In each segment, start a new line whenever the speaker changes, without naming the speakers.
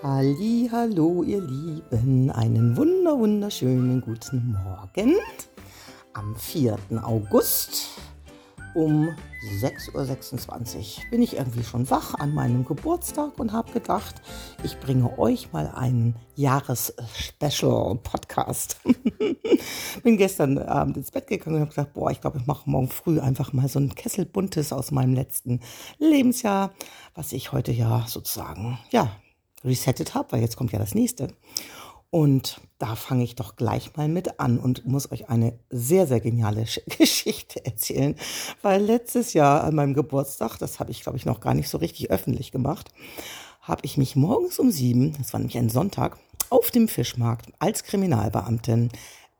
Halli, hallo ihr Lieben, einen wunder wunderschönen guten Morgen am 4. August um 6.26 Uhr bin ich irgendwie schon wach an meinem Geburtstag und habe gedacht, ich bringe euch mal einen Jahres-Special-Podcast. bin gestern Abend ins Bett gegangen und habe gesagt, boah, ich glaube, ich mache morgen früh einfach mal so ein Kessel Buntes aus meinem letzten Lebensjahr, was ich heute ja sozusagen, ja, resettet habe, weil jetzt kommt ja das nächste. Und da fange ich doch gleich mal mit an und muss euch eine sehr, sehr geniale Geschichte erzählen, weil letztes Jahr an meinem Geburtstag, das habe ich, glaube ich, noch gar nicht so richtig öffentlich gemacht, habe ich mich morgens um sieben, das war nämlich ein Sonntag, auf dem Fischmarkt als Kriminalbeamtin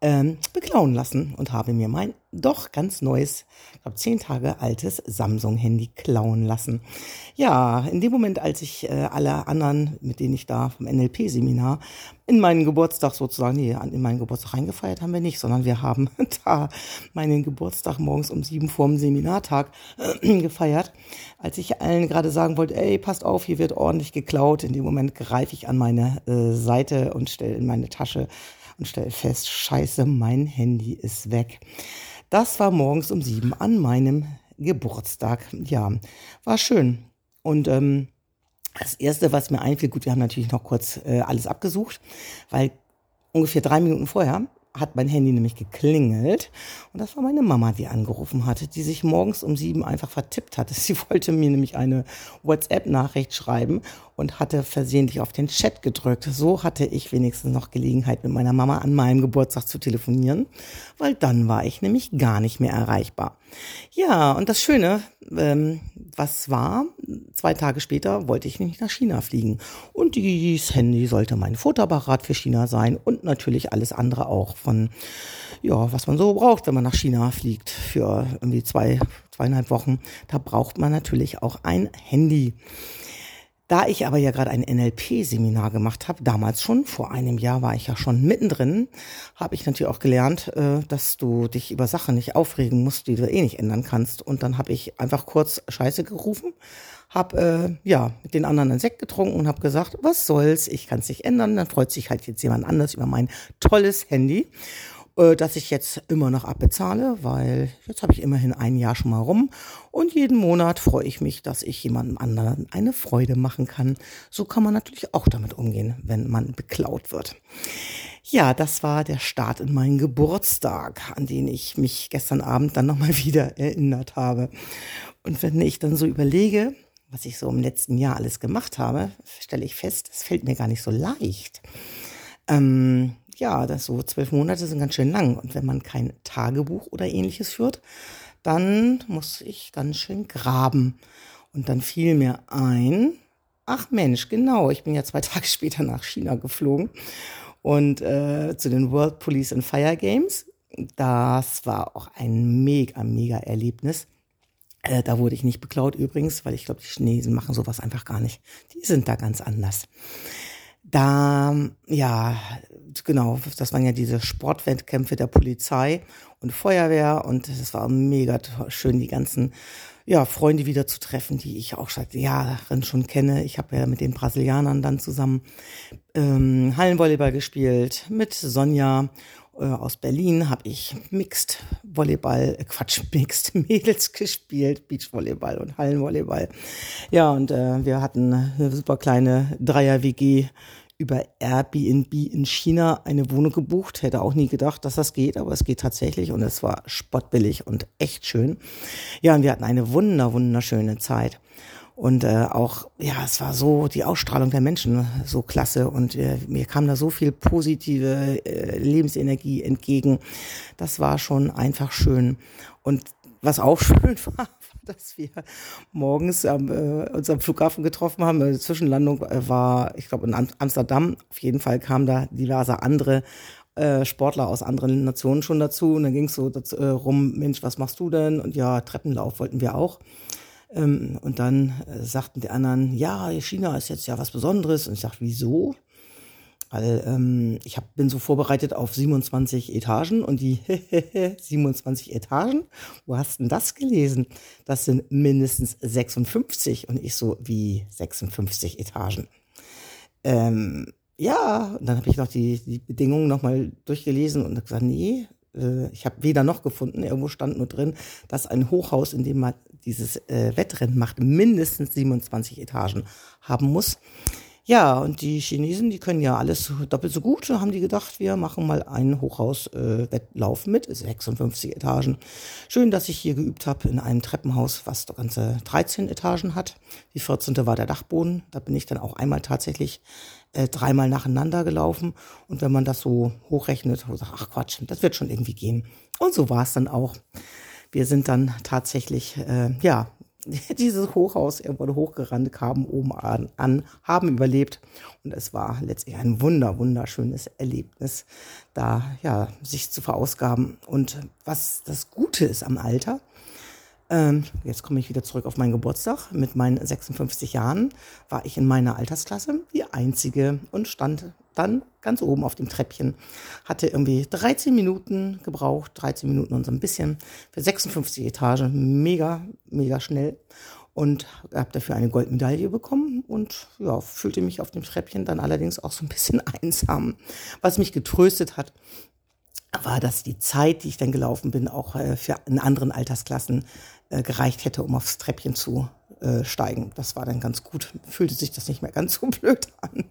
ähm, beklauen lassen und habe mir mein doch ganz neues, ich glaube zehn Tage altes Samsung-Handy klauen lassen. Ja, in dem Moment, als ich äh, alle anderen, mit denen ich da vom NLP-Seminar in meinen Geburtstag sozusagen, nee, in meinen Geburtstag reingefeiert haben wir nicht, sondern wir haben da meinen Geburtstag morgens um sieben vor dem Seminartag äh, gefeiert. Als ich allen gerade sagen wollte, ey, passt auf, hier wird ordentlich geklaut, in dem Moment greife ich an meine äh, Seite und stelle in meine Tasche und stelle fest, scheiße, mein Handy ist weg. Das war morgens um sieben an meinem Geburtstag. Ja, war schön. Und ähm, das Erste, was mir einfiel, gut, wir haben natürlich noch kurz äh, alles abgesucht, weil ungefähr drei Minuten vorher hat mein Handy nämlich geklingelt und das war meine Mama, die angerufen hatte, die sich morgens um sieben einfach vertippt hatte. Sie wollte mir nämlich eine WhatsApp-Nachricht schreiben und hatte versehentlich auf den Chat gedrückt. So hatte ich wenigstens noch Gelegenheit, mit meiner Mama an meinem Geburtstag zu telefonieren, weil dann war ich nämlich gar nicht mehr erreichbar. Ja, und das Schöne, ähm, was war, zwei Tage später wollte ich nämlich nach China fliegen. Und dieses Handy sollte mein Fotoapparat für China sein und natürlich alles andere auch von, ja, was man so braucht, wenn man nach China fliegt für irgendwie zwei, zweieinhalb Wochen. Da braucht man natürlich auch ein Handy. Da ich aber ja gerade ein NLP-Seminar gemacht habe, damals schon, vor einem Jahr war ich ja schon mittendrin, habe ich natürlich auch gelernt, äh, dass du dich über Sachen nicht aufregen musst, die du eh nicht ändern kannst. Und dann habe ich einfach kurz Scheiße gerufen, habe äh, ja mit den anderen einen Sekt getrunken und habe gesagt, was soll's, ich kann es nicht ändern. Dann freut sich halt jetzt jemand anders über mein tolles Handy äh, das ich jetzt immer noch abbezahle, weil jetzt habe ich immerhin ein Jahr schon mal rum und jeden Monat freue ich mich, dass ich jemandem anderen eine Freude machen kann. So kann man natürlich auch damit umgehen, wenn man beklaut wird. Ja, das war der Start in meinen Geburtstag, an den ich mich gestern Abend dann nochmal wieder erinnert habe. Und wenn ich dann so überlege, was ich so im letzten Jahr alles gemacht habe, stelle ich fest, es fällt mir gar nicht so leicht. Ähm, ja, das so zwölf Monate sind ganz schön lang. Und wenn man kein Tagebuch oder ähnliches führt, dann muss ich ganz schön graben. Und dann fiel mir ein, ach Mensch, genau, ich bin ja zwei Tage später nach China geflogen und äh, zu den World Police and Fire Games. Das war auch ein mega, mega Erlebnis. Äh, da wurde ich nicht beklaut übrigens, weil ich glaube, die Chinesen machen sowas einfach gar nicht. Die sind da ganz anders. Da, ja, genau, das waren ja diese Sportwettkämpfe der Polizei und Feuerwehr und es war mega schön, die ganzen ja, Freunde wieder zu treffen, die ich auch seit Jahren schon kenne. Ich habe ja mit den Brasilianern dann zusammen ähm, Hallenvolleyball gespielt, mit Sonja äh, aus Berlin habe ich Mixed Volleyball, äh, Quatsch, Mixed Mädels gespielt, Beachvolleyball und Hallenvolleyball. Ja, und äh, wir hatten eine super kleine Dreier-WG über Airbnb in China eine Wohnung gebucht. Hätte auch nie gedacht, dass das geht, aber es geht tatsächlich und es war spottbillig und echt schön. Ja, und wir hatten eine wunder, wunderschöne Zeit. Und äh, auch, ja, es war so die Ausstrahlung der Menschen so klasse und äh, mir kam da so viel positive äh, Lebensenergie entgegen. Das war schon einfach schön. Und was auch schön war, dass wir morgens am, äh, uns am Flughafen getroffen haben. Die Zwischenlandung äh, war, ich glaube, in Amsterdam. Auf jeden Fall kamen da diverse andere äh, Sportler aus anderen Nationen schon dazu. Und dann ging es so dazu, äh, rum, Mensch, was machst du denn? Und ja, Treppenlauf wollten wir auch. Ähm, und dann äh, sagten die anderen, ja, China ist jetzt ja was Besonderes. Und ich sagte, wieso? Weil ähm, ich hab, bin so vorbereitet auf 27 Etagen und die 27 Etagen, wo hast denn das gelesen? Das sind mindestens 56 und ich so wie 56 Etagen. ähm, ja, und dann habe ich noch die, die Bedingungen nochmal durchgelesen und gesagt, nee, äh, ich habe weder noch gefunden, irgendwo stand nur drin, dass ein Hochhaus, in dem man dieses äh, Wettrennen macht, mindestens 27 Etagen haben muss. Ja, und die Chinesen, die können ja alles doppelt so gut. Haben die gedacht, wir machen mal einen Hochhaus-Wettlauf äh, mit 56 Etagen. Schön, dass ich hier geübt habe in einem Treppenhaus, was ganze 13 Etagen hat. Die 14. war der Dachboden. Da bin ich dann auch einmal tatsächlich äh, dreimal nacheinander gelaufen. Und wenn man das so hochrechnet, so sagt, ach Quatsch, das wird schon irgendwie gehen. Und so war es dann auch. Wir sind dann tatsächlich, äh, ja, dieses Hochhaus irgendwo hochgerannt, kamen oben an, an, haben überlebt. Und es war letztlich ein wunder, wunderschönes Erlebnis, da ja, sich zu verausgaben. Und was das Gute ist am Alter, ähm, jetzt komme ich wieder zurück auf meinen Geburtstag. Mit meinen 56 Jahren war ich in meiner Altersklasse die einzige und stand dann ganz oben auf dem Treppchen. Hatte irgendwie 13 Minuten gebraucht, 13 Minuten und so ein bisschen für 56 Etagen. Mega, mega schnell. Und habe dafür eine Goldmedaille bekommen und ja, fühlte mich auf dem Treppchen dann allerdings auch so ein bisschen einsam. Was mich getröstet hat, war, dass die Zeit, die ich dann gelaufen bin, auch äh, für in anderen Altersklassen äh, gereicht hätte, um aufs Treppchen zu äh, steigen. Das war dann ganz gut. Fühlte sich das nicht mehr ganz so blöd an.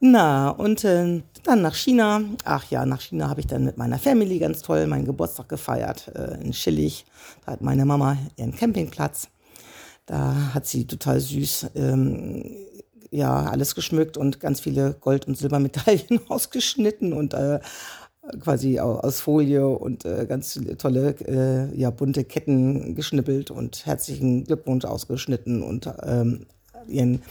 Na, und äh, dann nach China. Ach ja, nach China habe ich dann mit meiner Family ganz toll meinen Geburtstag gefeiert äh, in Schillig. Da hat meine Mama ihren Campingplatz. Da hat sie total süß ähm, ja alles geschmückt und ganz viele Gold- und Silbermedaillen ausgeschnitten und äh, quasi aus Folie und äh, ganz tolle, äh, ja, bunte Ketten geschnippelt und herzlichen Glückwunsch ausgeschnitten und ähm, ihren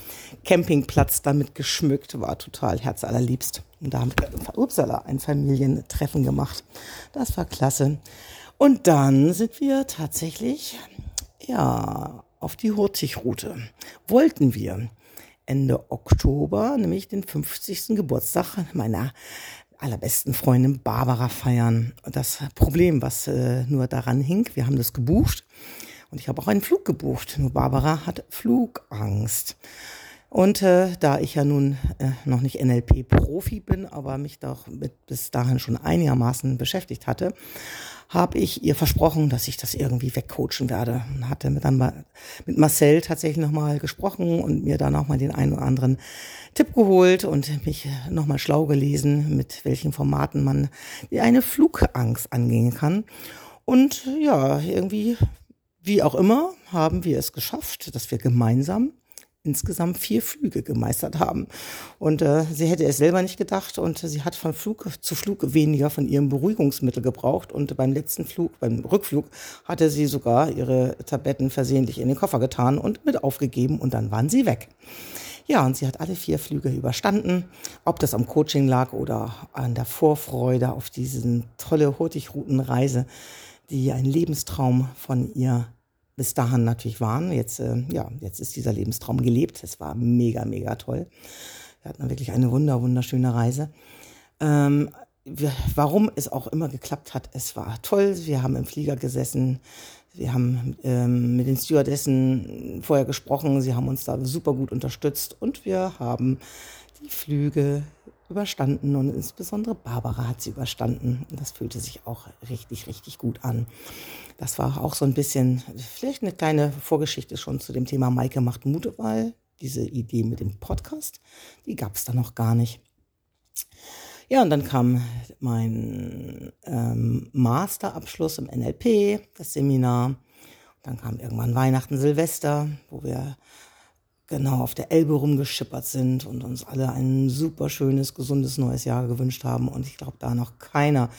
Campingplatz damit geschmückt, war total herzallerliebst. Und da haben wir, upsala, ein Familientreffen gemacht. Das war klasse. Und dann sind wir tatsächlich, ja, auf die Hurtigroute. Wollten wir Ende Oktober, nämlich den 50. Geburtstag meiner allerbesten Freundin Barbara feiern. Das Problem, was äh, nur daran hing, wir haben das gebucht und ich habe auch einen Flug gebucht. Nur Barbara hat Flugangst. Und äh, da ich ja nun äh, noch nicht NLP-Profi bin, aber mich doch mit bis dahin schon einigermaßen beschäftigt hatte, habe ich ihr versprochen, dass ich das irgendwie wegcoachen werde. Und hatte dann mal mit Marcel tatsächlich nochmal gesprochen und mir dann auch mal den einen oder anderen Tipp geholt und mich nochmal schlau gelesen, mit welchen Formaten man eine Flugangst angehen kann. Und ja, irgendwie, wie auch immer, haben wir es geschafft, dass wir gemeinsam insgesamt vier Flüge gemeistert haben. Und äh, sie hätte es selber nicht gedacht und sie hat von Flug zu Flug weniger von ihrem Beruhigungsmittel gebraucht. Und beim letzten Flug, beim Rückflug, hatte sie sogar ihre Tabletten versehentlich in den Koffer getan und mit aufgegeben und dann waren sie weg. Ja, und sie hat alle vier Flüge überstanden. Ob das am Coaching lag oder an der Vorfreude auf diese tolle Hurtigroutenreise, die ein Lebenstraum von ihr bis dahin natürlich waren. Jetzt, äh, ja, jetzt ist dieser Lebenstraum gelebt. Es war mega, mega toll. Wir hatten wirklich eine wunder, wunderschöne Reise. Ähm, wir, warum es auch immer geklappt hat, es war toll. Wir haben im Flieger gesessen. Wir haben ähm, mit den Stewardessen vorher gesprochen. Sie haben uns da super gut unterstützt und wir haben die Flüge überstanden und insbesondere Barbara hat sie überstanden. Das fühlte sich auch richtig, richtig gut an. Das war auch so ein bisschen, vielleicht eine kleine Vorgeschichte schon zu dem Thema Maike macht Mut, weil diese Idee mit dem Podcast, die gab es da noch gar nicht. Ja, und dann kam mein ähm, Masterabschluss im NLP, das Seminar. Dann kam irgendwann Weihnachten, Silvester, wo wir genau auf der Elbe rumgeschippert sind und uns alle ein super schönes, gesundes neues Jahr gewünscht haben. Und ich glaube, da noch keiner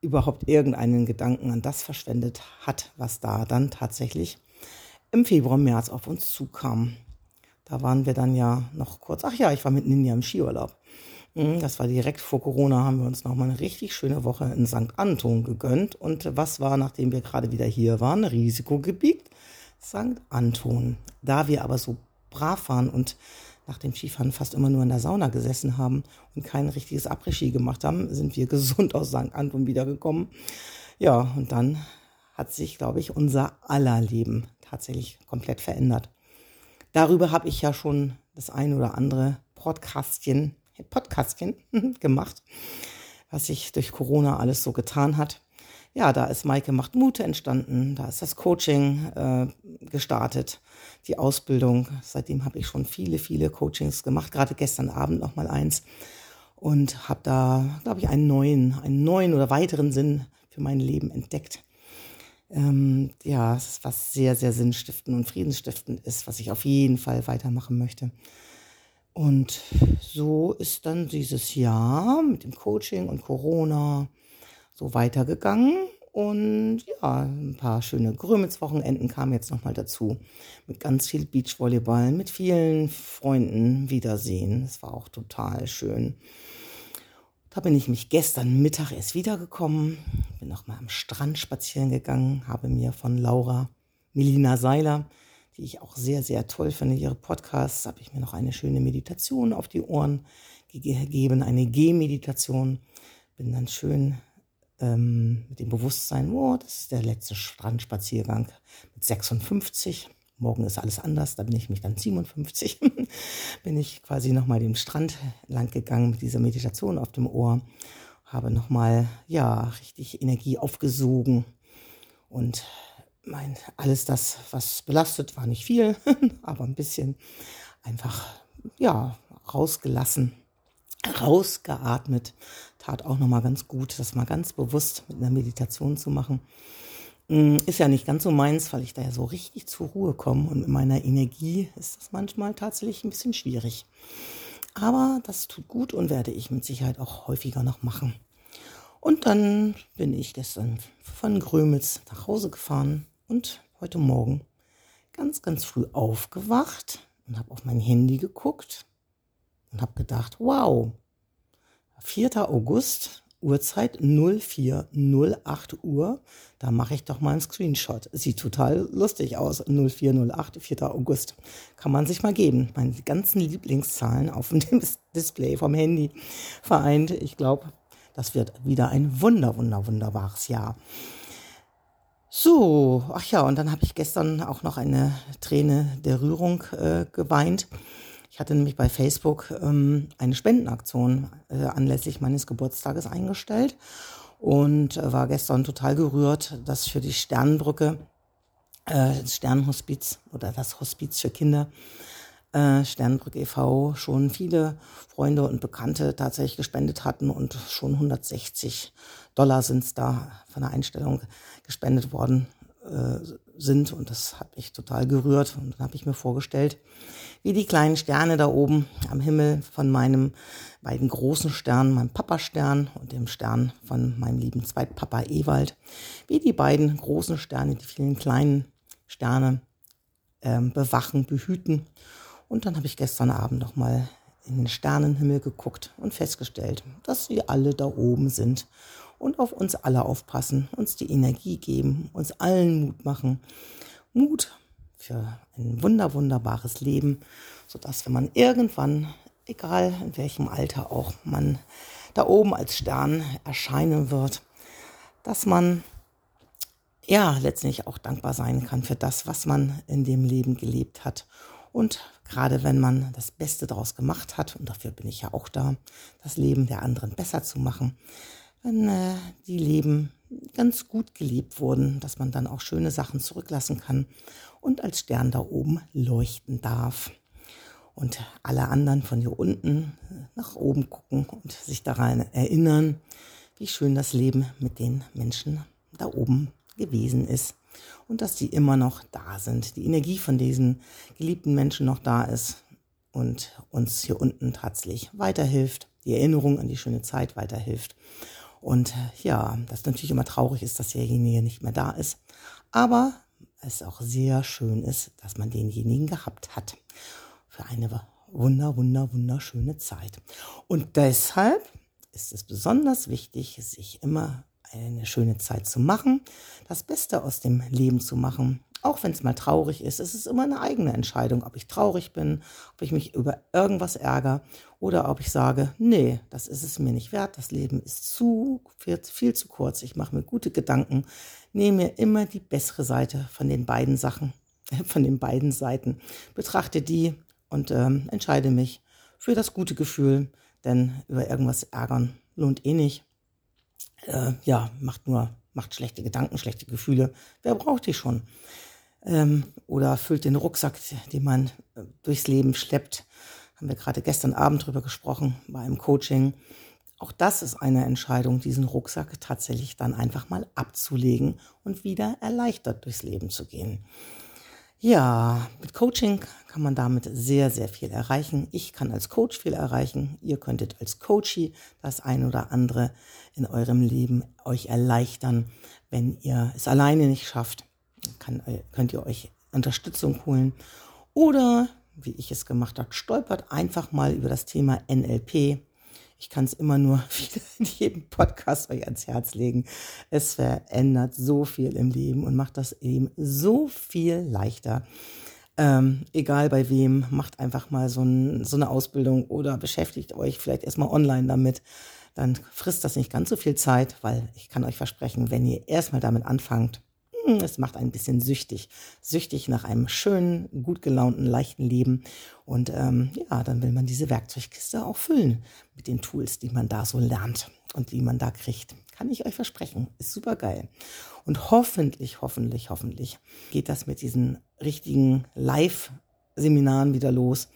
überhaupt irgendeinen Gedanken an das verschwendet hat, was da dann tatsächlich im Februar, März auf uns zukam. Da waren wir dann ja noch kurz, ach ja, ich war mitten in ja im Skiurlaub. Hm, das war direkt vor Corona, haben wir uns nochmal eine richtig schöne Woche in St. Anton gegönnt. Und was war, nachdem wir gerade wieder hier waren, Risikogebiet? St. Anton. Da wir aber so brav waren und nach dem Skifahren fast immer nur in der Sauna gesessen haben und kein richtiges Après-Ski gemacht haben, sind wir gesund aus St. Anton wiedergekommen. Ja, und dann hat sich, glaube ich, unser aller Leben tatsächlich komplett verändert. Darüber habe ich ja schon das ein oder andere Podcastchen, Podcastchen gemacht, was sich durch Corona alles so getan hat. Ja, da ist Maike macht Mute entstanden, da ist das Coaching äh, gestartet, die Ausbildung. Seitdem habe ich schon viele, viele Coachings gemacht, gerade gestern Abend noch mal eins und habe da, glaube ich, einen neuen, einen neuen oder weiteren Sinn für mein Leben entdeckt. Ähm, ja, was sehr, sehr sinnstiftend und friedensstiftend ist, was ich auf jeden Fall weitermachen möchte. Und so ist dann dieses Jahr mit dem Coaching und Corona so weitergegangen. Und ja, ein paar schöne Grömitz-Wochenenden kamen jetzt nochmal dazu. Mit ganz viel Beachvolleyball, mit vielen Freunden wiedersehen. Das war auch total schön. Da bin ich mich gestern Mittag erst wiedergekommen, bin nochmal am Strand spazieren gegangen, habe mir von Laura Melina Seiler, die ich auch sehr, sehr toll finde, ihre Podcasts, habe ich mir noch eine schöne Meditation auf die Ohren gegeben, eine Gehmeditation. Bin dann schön ähm, mit dem Bewusstsein, oh, das ist der letzte Strandspaziergang mit 56. Morgen ist alles anders, da bin ich mich dann 57. bin ich quasi nochmal den Strand lang gegangen mit dieser Meditation auf dem Ohr. Habe nochmal, ja, richtig Energie aufgesogen. Und mein, alles das, was belastet, war nicht viel, aber ein bisschen einfach, ja, rausgelassen rausgeatmet. Tat auch nochmal ganz gut, das mal ganz bewusst mit einer Meditation zu machen. Mm, ist ja nicht ganz so meins, weil ich da ja so richtig zur Ruhe komme und mit meiner Energie ist das manchmal tatsächlich ein bisschen schwierig. Aber das tut gut und werde ich mit Sicherheit auch häufiger noch machen. Und dann bin ich gestern von Grömitz nach Hause gefahren und heute Morgen ganz, ganz früh aufgewacht und habe auf mein Handy geguckt und habe gedacht, wow, 4. August, Uhrzeit 0408 Uhr, da mache ich doch mal einen Screenshot. Sieht total lustig aus, 0408, 4. August. Kann man sich mal geben. Meine ganzen Lieblingszahlen auf dem Display vom Handy vereint. Ich glaube, das wird wieder ein wunder, wunder, wunderbares Jahr. So, ach ja, und dann habe ich gestern auch noch eine Träne der Rührung äh, geweint ich hatte nämlich bei Facebook ähm, eine Spendenaktion äh, anlässlich meines Geburtstages eingestellt und äh, war gestern total gerührt, dass für die Sternenbrücke, äh, das Sternenhospiz oder das Hospiz für Kinder, äh, Sternenbrücke e.V. schon viele Freunde und Bekannte tatsächlich gespendet hatten und schon 160 Dollar sind es da von der Einstellung gespendet worden äh, sind. Und das hat mich total gerührt. Und dann habe ich mir vorgestellt, wie die kleinen Sterne da oben am Himmel von meinem beiden großen Sternen, meinem Papa-Stern und dem Stern von meinem lieben Zweitpapa Ewald, wie die beiden großen Sterne, die vielen kleinen Sterne äh, bewachen, behüten. Und dann habe ich gestern Abend noch mal in den Sternenhimmel geguckt und festgestellt, dass sie alle da oben sind und auf uns alle aufpassen, uns die Energie geben, uns allen Mut machen. Mut für ein wunder, wunderbares Leben, sodass wenn man irgendwann, egal in welchem Alter auch, man da oben als Stern erscheinen wird, dass man ja letztlich auch dankbar sein kann für das, was man in dem Leben gelebt hat. Und gerade wenn man das Beste daraus gemacht hat, und dafür bin ich ja auch da, das Leben der anderen besser zu machen, wenn äh, die Leben ganz gut gelebt wurden, dass man dann auch schöne Sachen zurücklassen kann und als Stern da oben leuchten darf. Und alle anderen von hier unten nach oben gucken und sich daran erinnern, wie schön das Leben mit den Menschen da oben gewesen ist und dass die immer noch da sind, die Energie von diesen geliebten Menschen noch da ist und uns hier unten tatsächlich weiterhilft, die Erinnerung an die schöne Zeit weiterhilft. Und ja, das natürlich immer traurig ist, dass derjenige nicht mehr da ist. Aber es auch sehr schön ist, dass man denjenigen gehabt hat. Für eine wunder, wunder, wunderschöne Zeit. Und deshalb ist es besonders wichtig, sich immer eine schöne Zeit zu machen, das Beste aus dem Leben zu machen, auch wenn es mal traurig ist. Es ist immer eine eigene Entscheidung, ob ich traurig bin, ob ich mich über irgendwas ärgere oder ob ich sage, nee, das ist es mir nicht wert. Das Leben ist zu viel, viel zu kurz. Ich mache mir gute Gedanken, nehme mir immer die bessere Seite von den beiden Sachen, von den beiden Seiten, betrachte die und ähm, entscheide mich für das gute Gefühl, denn über irgendwas ärgern lohnt eh nicht. Äh, ja, macht nur, macht schlechte Gedanken, schlechte Gefühle. Wer braucht die schon? Ähm, oder füllt den Rucksack, den man äh, durchs Leben schleppt. Haben wir gerade gestern Abend drüber gesprochen bei einem Coaching. Auch das ist eine Entscheidung, diesen Rucksack tatsächlich dann einfach mal abzulegen und wieder erleichtert durchs Leben zu gehen. Ja, mit Coaching kann man damit sehr, sehr viel erreichen. Ich kann als Coach viel erreichen. Ihr könntet als Coachie das ein oder andere in eurem Leben euch erleichtern. Wenn ihr es alleine nicht schafft, kann, könnt ihr euch Unterstützung holen. Oder, wie ich es gemacht habe, stolpert einfach mal über das Thema NLP. Ich kann es immer nur wieder in jedem Podcast euch ans Herz legen. Es verändert so viel im Leben und macht das Leben so viel leichter. Ähm, egal bei wem, macht einfach mal so, ein, so eine Ausbildung oder beschäftigt euch vielleicht erstmal online damit. Dann frisst das nicht ganz so viel Zeit, weil ich kann euch versprechen, wenn ihr erstmal damit anfangt, es macht ein bisschen süchtig. Süchtig nach einem schönen, gut gelaunten, leichten Leben. Und ähm, ja, dann will man diese Werkzeugkiste auch füllen mit den Tools, die man da so lernt und die man da kriegt. Kann ich euch versprechen. Ist super geil. Und hoffentlich, hoffentlich, hoffentlich geht das mit diesen richtigen Live-Seminaren wieder los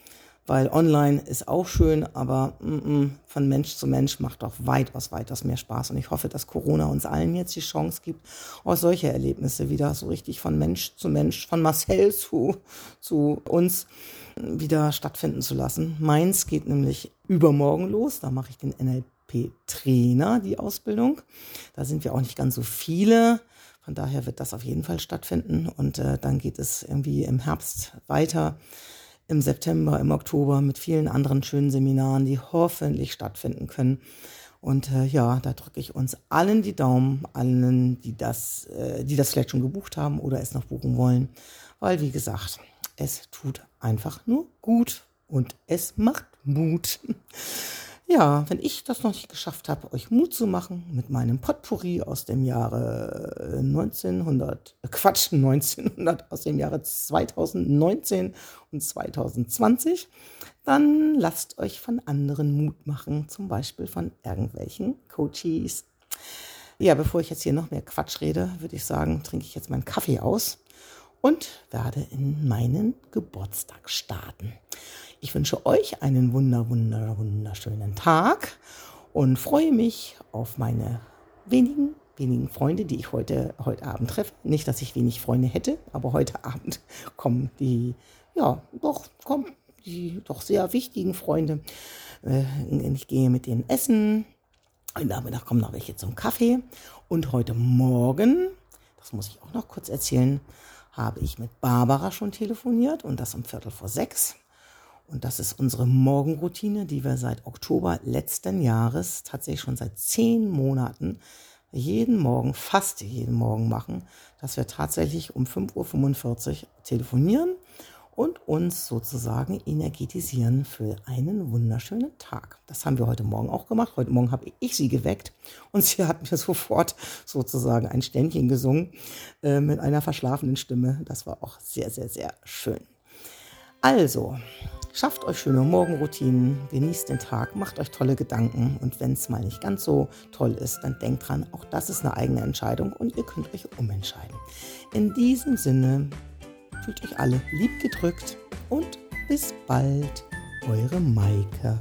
weil online ist auch schön, aber mm, mm, von Mensch zu Mensch macht doch weitaus, weitaus mehr Spaß. Und ich hoffe, dass Corona uns allen jetzt die Chance gibt, auch solche Erlebnisse wieder so richtig von Mensch zu Mensch, von Marcel zu, zu uns wieder stattfinden zu lassen. Meins geht nämlich übermorgen los. Da mache ich den NLP-Trainer, die Ausbildung. Da sind wir auch nicht ganz so viele. Von daher wird das auf jeden Fall stattfinden. Und äh, dann geht es irgendwie im Herbst weiter im September, im Oktober mit vielen anderen schönen Seminaren, die hoffentlich stattfinden können. Und äh, ja, da drücke ich uns allen die Daumen, allen, die das, äh, die das vielleicht schon gebucht haben oder es noch buchen wollen. Weil, wie gesagt, es tut einfach nur gut und es macht Mut. Ja, wenn ich das noch nicht geschafft habe, euch Mut zu machen mit meinem Potpourri aus dem Jahre 1900, äh, Quatsch, 1900, aus dem Jahre 2019 und 2020, dann lasst euch von anderen Mut machen, zum Beispiel von irgendwelchen Coaches. Ja, bevor ich jetzt hier noch mehr Quatsch rede, würde ich sagen, trinke ich jetzt meinen Kaffee aus und werde in meinen Geburtstag starten. Ich wünsche euch einen wunder, wunder, wunderschönen Tag und freue mich auf meine wenigen, wenigen Freunde, die ich heute, heute Abend treffe. Nicht, dass ich wenig Freunde hätte, aber heute Abend kommen die, ja, doch, kommen die doch sehr wichtigen Freunde. Äh, ich gehe mit denen essen. Und Nachmittag kommen noch welche zum Kaffee. Und heute Morgen, das muss ich auch noch kurz erzählen, habe ich mit Barbara schon telefoniert und das um Viertel vor sechs. Und das ist unsere Morgenroutine, die wir seit Oktober letzten Jahres, tatsächlich schon seit zehn Monaten, jeden Morgen, fast jeden Morgen machen, dass wir tatsächlich um 5.45 Uhr telefonieren und uns sozusagen energetisieren für einen wunderschönen Tag. Das haben wir heute Morgen auch gemacht. Heute Morgen habe ich sie geweckt und sie hat mir sofort sozusagen ein Ständchen gesungen äh, mit einer verschlafenen Stimme. Das war auch sehr, sehr, sehr schön. Also, Schafft euch schöne Morgenroutinen, genießt den Tag, macht euch tolle Gedanken und wenn es mal nicht ganz so toll ist, dann denkt dran, auch das ist eine eigene Entscheidung und ihr könnt euch umentscheiden. In diesem Sinne, fühlt euch alle lieb gedrückt und bis bald, eure Maike.